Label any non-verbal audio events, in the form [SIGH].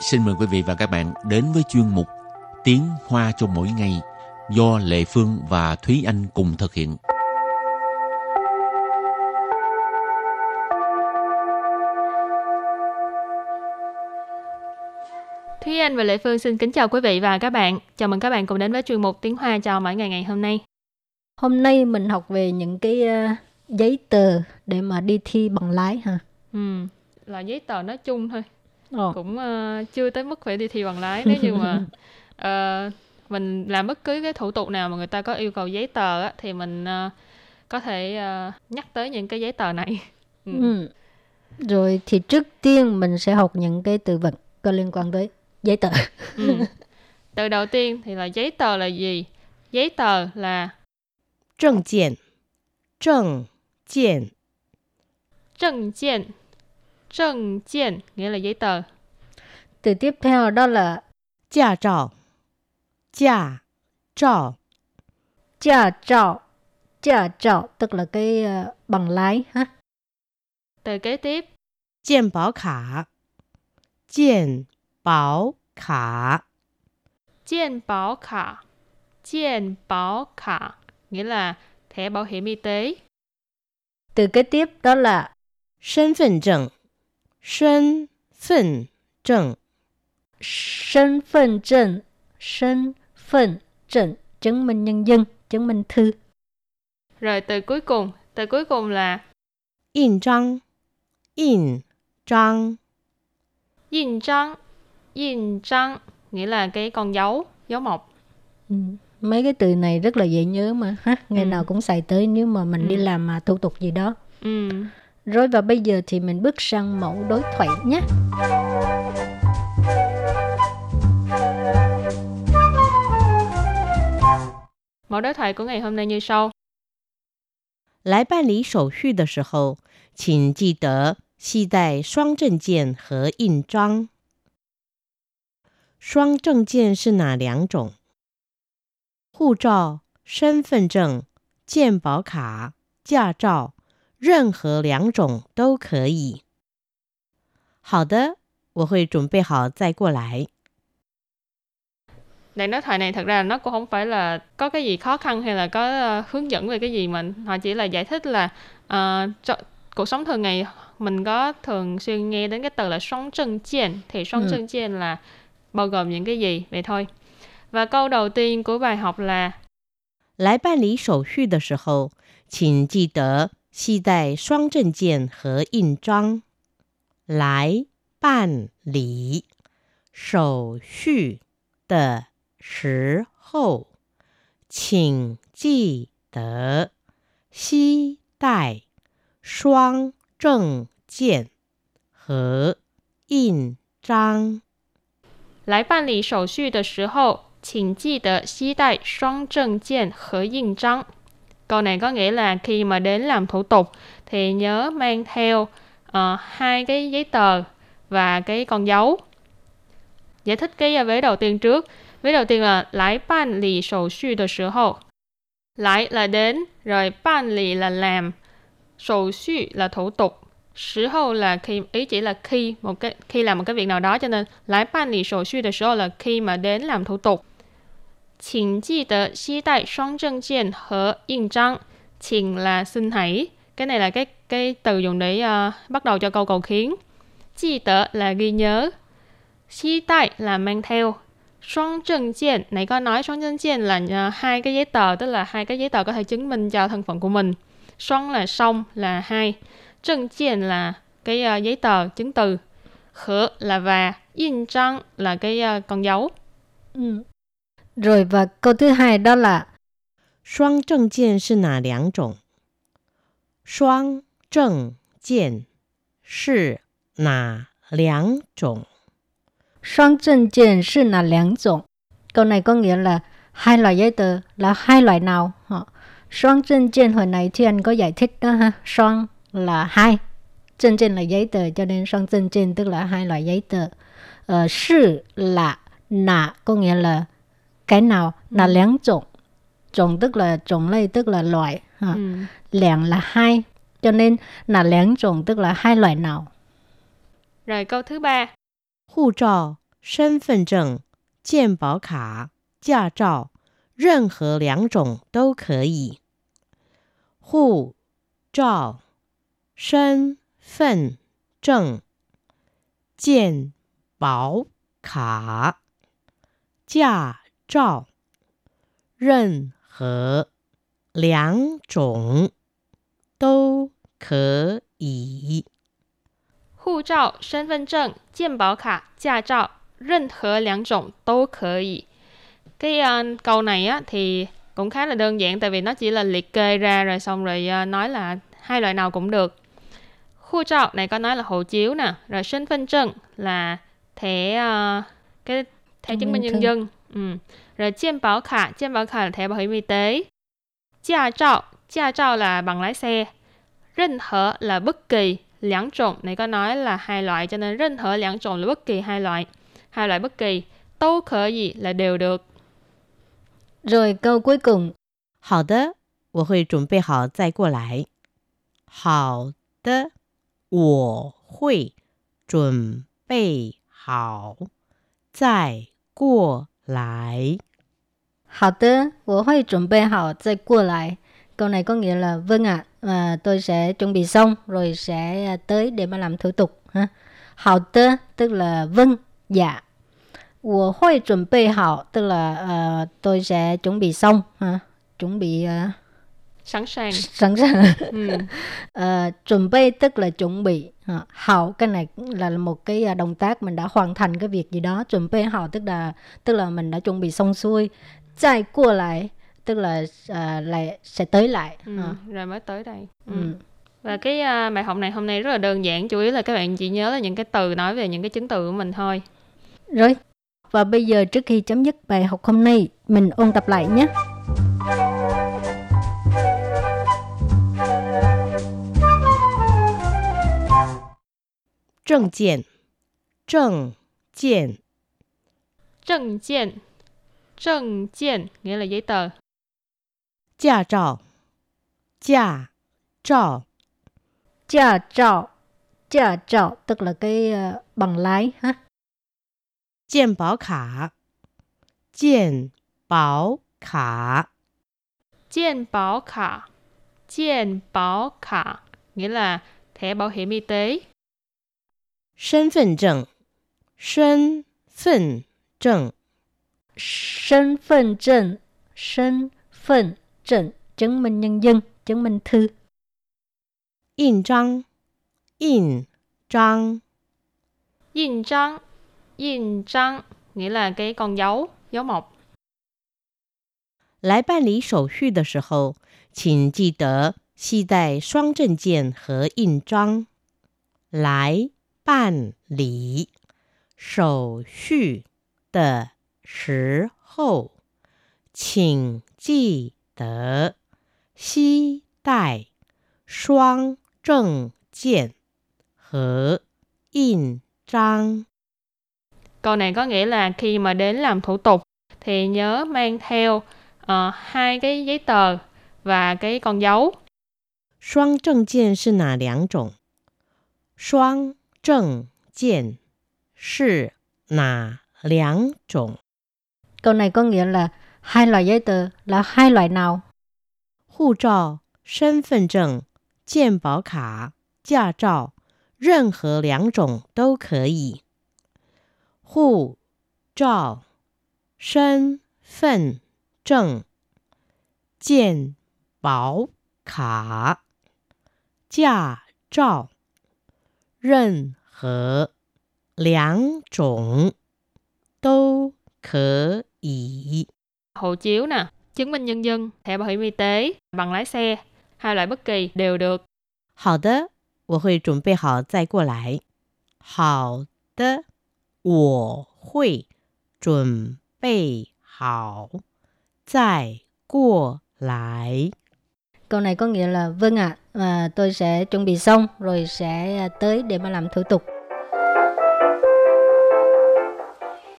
xin mời quý vị và các bạn đến với chuyên mục Tiếng Hoa cho mỗi ngày do Lệ Phương và Thúy Anh cùng thực hiện. Thúy Anh và Lệ Phương xin kính chào quý vị và các bạn. Chào mừng các bạn cùng đến với chuyên mục Tiếng Hoa chào mỗi ngày ngày hôm nay. Hôm nay mình học về những cái uh, giấy tờ để mà đi thi bằng lái ha. Ừ, là giấy tờ nói chung thôi. Ồ. cũng uh, chưa tới mức phải đi thi bằng lái [LAUGHS] nếu như mà uh, mình làm bất cứ cái thủ tục nào mà người ta có yêu cầu giấy tờ á, thì mình uh, có thể uh, nhắc tới những cái giấy tờ này [LAUGHS] ừ. Ừ. rồi thì trước tiên mình sẽ học những cái từ vựng có liên quan tới giấy tờ ừ. từ đầu tiên thì là giấy tờ là gì giấy tờ là chứng kiện chứng kiện chứng kiện Trần kiện nghĩa là giấy tờ. Từ tiếp theo đó là Gia trào Gia trào Gia trào Gia trào tức là cái uh, bằng lái ha. Từ kế tiếp. Kiện bảo khả. Kiện bảo khả. Kiện bảo khả. Kiện bảo khả nghĩa là thẻ bảo hiểm y tế. Từ kế tiếp đó là Thân phận chứng 身份证， 身份证, thân phận证, chứng minh nhân dân, chứng minh thư. Rồi từ cuối cùng, từ cuối cùng là 印章，印章， yin trang. Yin trang nghĩa là cái con dấu, dấu mộc. Ừ. Mấy cái từ này rất là dễ nhớ mà ha, ngày Ừ. nào cũng xài tới nếu mà mình đi Ừ. làm mà thủ tục gì đó. Ừ. Rồi và bây giờ thì mình bước sang mẫu đối thoại nhé. Mẫu đối thoại của ngày hôm nay như sau. 来办理手续的时候，请记得携带双证件和印章。双证件是哪两种？护照、身份证、健保卡、驾照， 任何两种都可以。好的，我会准备好再过来。 Đoạn đối thoại này thật ra là nó cũng không phải là có cái gì khó khăn hay là có ờ, hướng dẫn về cái gì mà họ chỉ là giải thích là ờ, cho, cuộc sống thường ngày mình có thường xuyên nghe đến cái từ là song chân chiên thì song Ừ. chân chiên là bao gồm những cái gì vậy thôi. Và câu đầu tiên của bài học là 来办理手续的时候，请记得 携带双证件和印章。来办理手续的时候，请记得携带双证件和印章。来办理手续的时候，请记得携带双证件和印章。Câu này có nghĩa là khi mà đến làm thủ tục thì nhớ mang theo uh, hai cái giấy tờ và cái con dấu. Giải thích cái ờ, vế đầu tiên trước. Vế đầu tiên là lái ban lì sổ sư được sử hậu. Lái là đến, rồi ban lì là làm, sổ sư là thủ tục. Sử hậu là khi ý chỉ là khi một cái khi làm một cái việc nào đó cho nên lái ban lì sổ sư sử sự là khi mà đến làm thủ tục. 请记得携带双证件和印章。请 là xin hãy. Cái này là cái cái từ dùng để ờ, bắt đầu cho câu cầu khiến. Chi tờ là ghi nhớ. Xí tại là mang theo.双证件này có nói双证件là ờ, hai cái giấy tờ tức là hai cái giấy tờ có thể chứng minh cho thân phận của mình.双là song là hai.证件là cái ờ, giấy tờ chứng từ. Khở là và. In trang là cái ờ, con dấu. Ừ. Rồi và câu thứ hai đó là Xoang trần kiện là nà liang trọng? Xoang trần kiện là nà liang trọng? Xoang trần kiện là nà liang trọng? Câu này có nghĩa là hai loại giấy tờ là hai loại nào? Xoang trần kiện hồi nãy thì anh có giải thích đó ha. Xoang là hai. Trần kiện là giấy tờ cho nên xoang trần kiện tức là hai loại giấy tờ. Ờ, uh, là nà có nghĩa là cái nào là láng trộn. Trộn tức là trộn lây tức là loại. Ha. Ừ. Lạng là hai. Cho nên là láng trộn tức là hai loại nào. Rồi câu thứ ba. 护照、 身份证、健保卡、驾照，任何两种都可以。护照、身份证、健保卡、驾 照，任何两种都可以。护照、身份证、健保卡, 驾照, 任何两种都可以. Cái uh, câu này á, thì cũng khá là đơn giản tại vì nó chỉ là liệt kê ra rồi xong rồi uh, nói là hai loại nào cũng được. Khu trọ này có nói là hộ chiếu nè, rồi sinh phân trân là thẻ uh, cái thẻ chứng minh nhân dân. Ừ. Rồi chiên bảo khả, chiên bảo khả là thẻ bảo hiểm y tế. Gia trọ, gia trọ là bằng lái xe.任何 là bất kỳ, 两种 này có nói là hai loại cho nên 任何两种 là bất kỳ hai loại. Hai loại bất kỳ.都可以 là đều được. Rồi câu cuối cùng. 好的，我会准备好再过来。好的，我会准备好再过 来。好的，我会准备好再过来。Câu này có nghĩa là vâng ạ, à, tôi sẽ chuẩn bị xong rồi sẽ tới để mà làm thủ tục ha. Hảo tơ tức là vâng, dạ. 我会准备好 tức là uh, tôi sẽ chuẩn bị xong ha. Chuẩn bị uh, sẵn sàng sẵn sàng ừ. uh, [LAUGHS] chuẩn bị tức là chuẩn bị uh, hậu cái này là một cái động tác mình đã hoàn thành cái việc gì đó chuẩn bị hậu tức là tức là mình đã chuẩn bị xong xuôi chạy qua lại tức là uh, lại sẽ tới lại ừ, uh. rồi mới tới đây ừ. Ừ. và cái uh, bài học này hôm nay rất là đơn giản chủ yếu là các bạn chỉ nhớ là những cái từ nói về những cái chứng từ của mình thôi rồi và bây giờ trước khi chấm dứt bài học hôm nay mình ôn tập lại nhé 证件，证件，证件，证件 nghĩa là giấy tờ. 驾照，驾照，驾照，驾照 tức là cái uh, bằng lái ha. 健保卡，健保卡，健保卡，健保卡 nghĩa là thẻ bảo hiểm y tế. 身份证，身份证，身份证，身份证 chứng minh nhân dân, chứng minh thư. 印章，印章，印章，印章 nghĩa là cái con dấu, dấu mộc. 来办理手续的时候，请记得携带双证件和印章。来 办理手续的时候，请记得携带双证件和印章。 Câu này có nghĩa là khi mà đến làm thủ tục thì nhớ mang theo uh, hai cái giấy tờ và cái con dấu. 双证件是哪两种？双 证件是哪两种？Câu này có nghĩa là hai loại giấy tờ là hai loại nào? 护照、身份证、健保卡、驾照，任何两种都可以。护照、身份证、健保卡、驾照，任何两种都可以。 Hộ chiếu nè, chứng minh nhân dân, thẻ bảo hiểm y tế, bằng lái xe, hai loại bất kỳ đều được. 好的，我会准备好再过来。好的，我会准备好再过来。 Câu này có nghĩa là vâng ạ, à, tôi sẽ chuẩn bị xong rồi sẽ à, tới để mà làm thủ tục.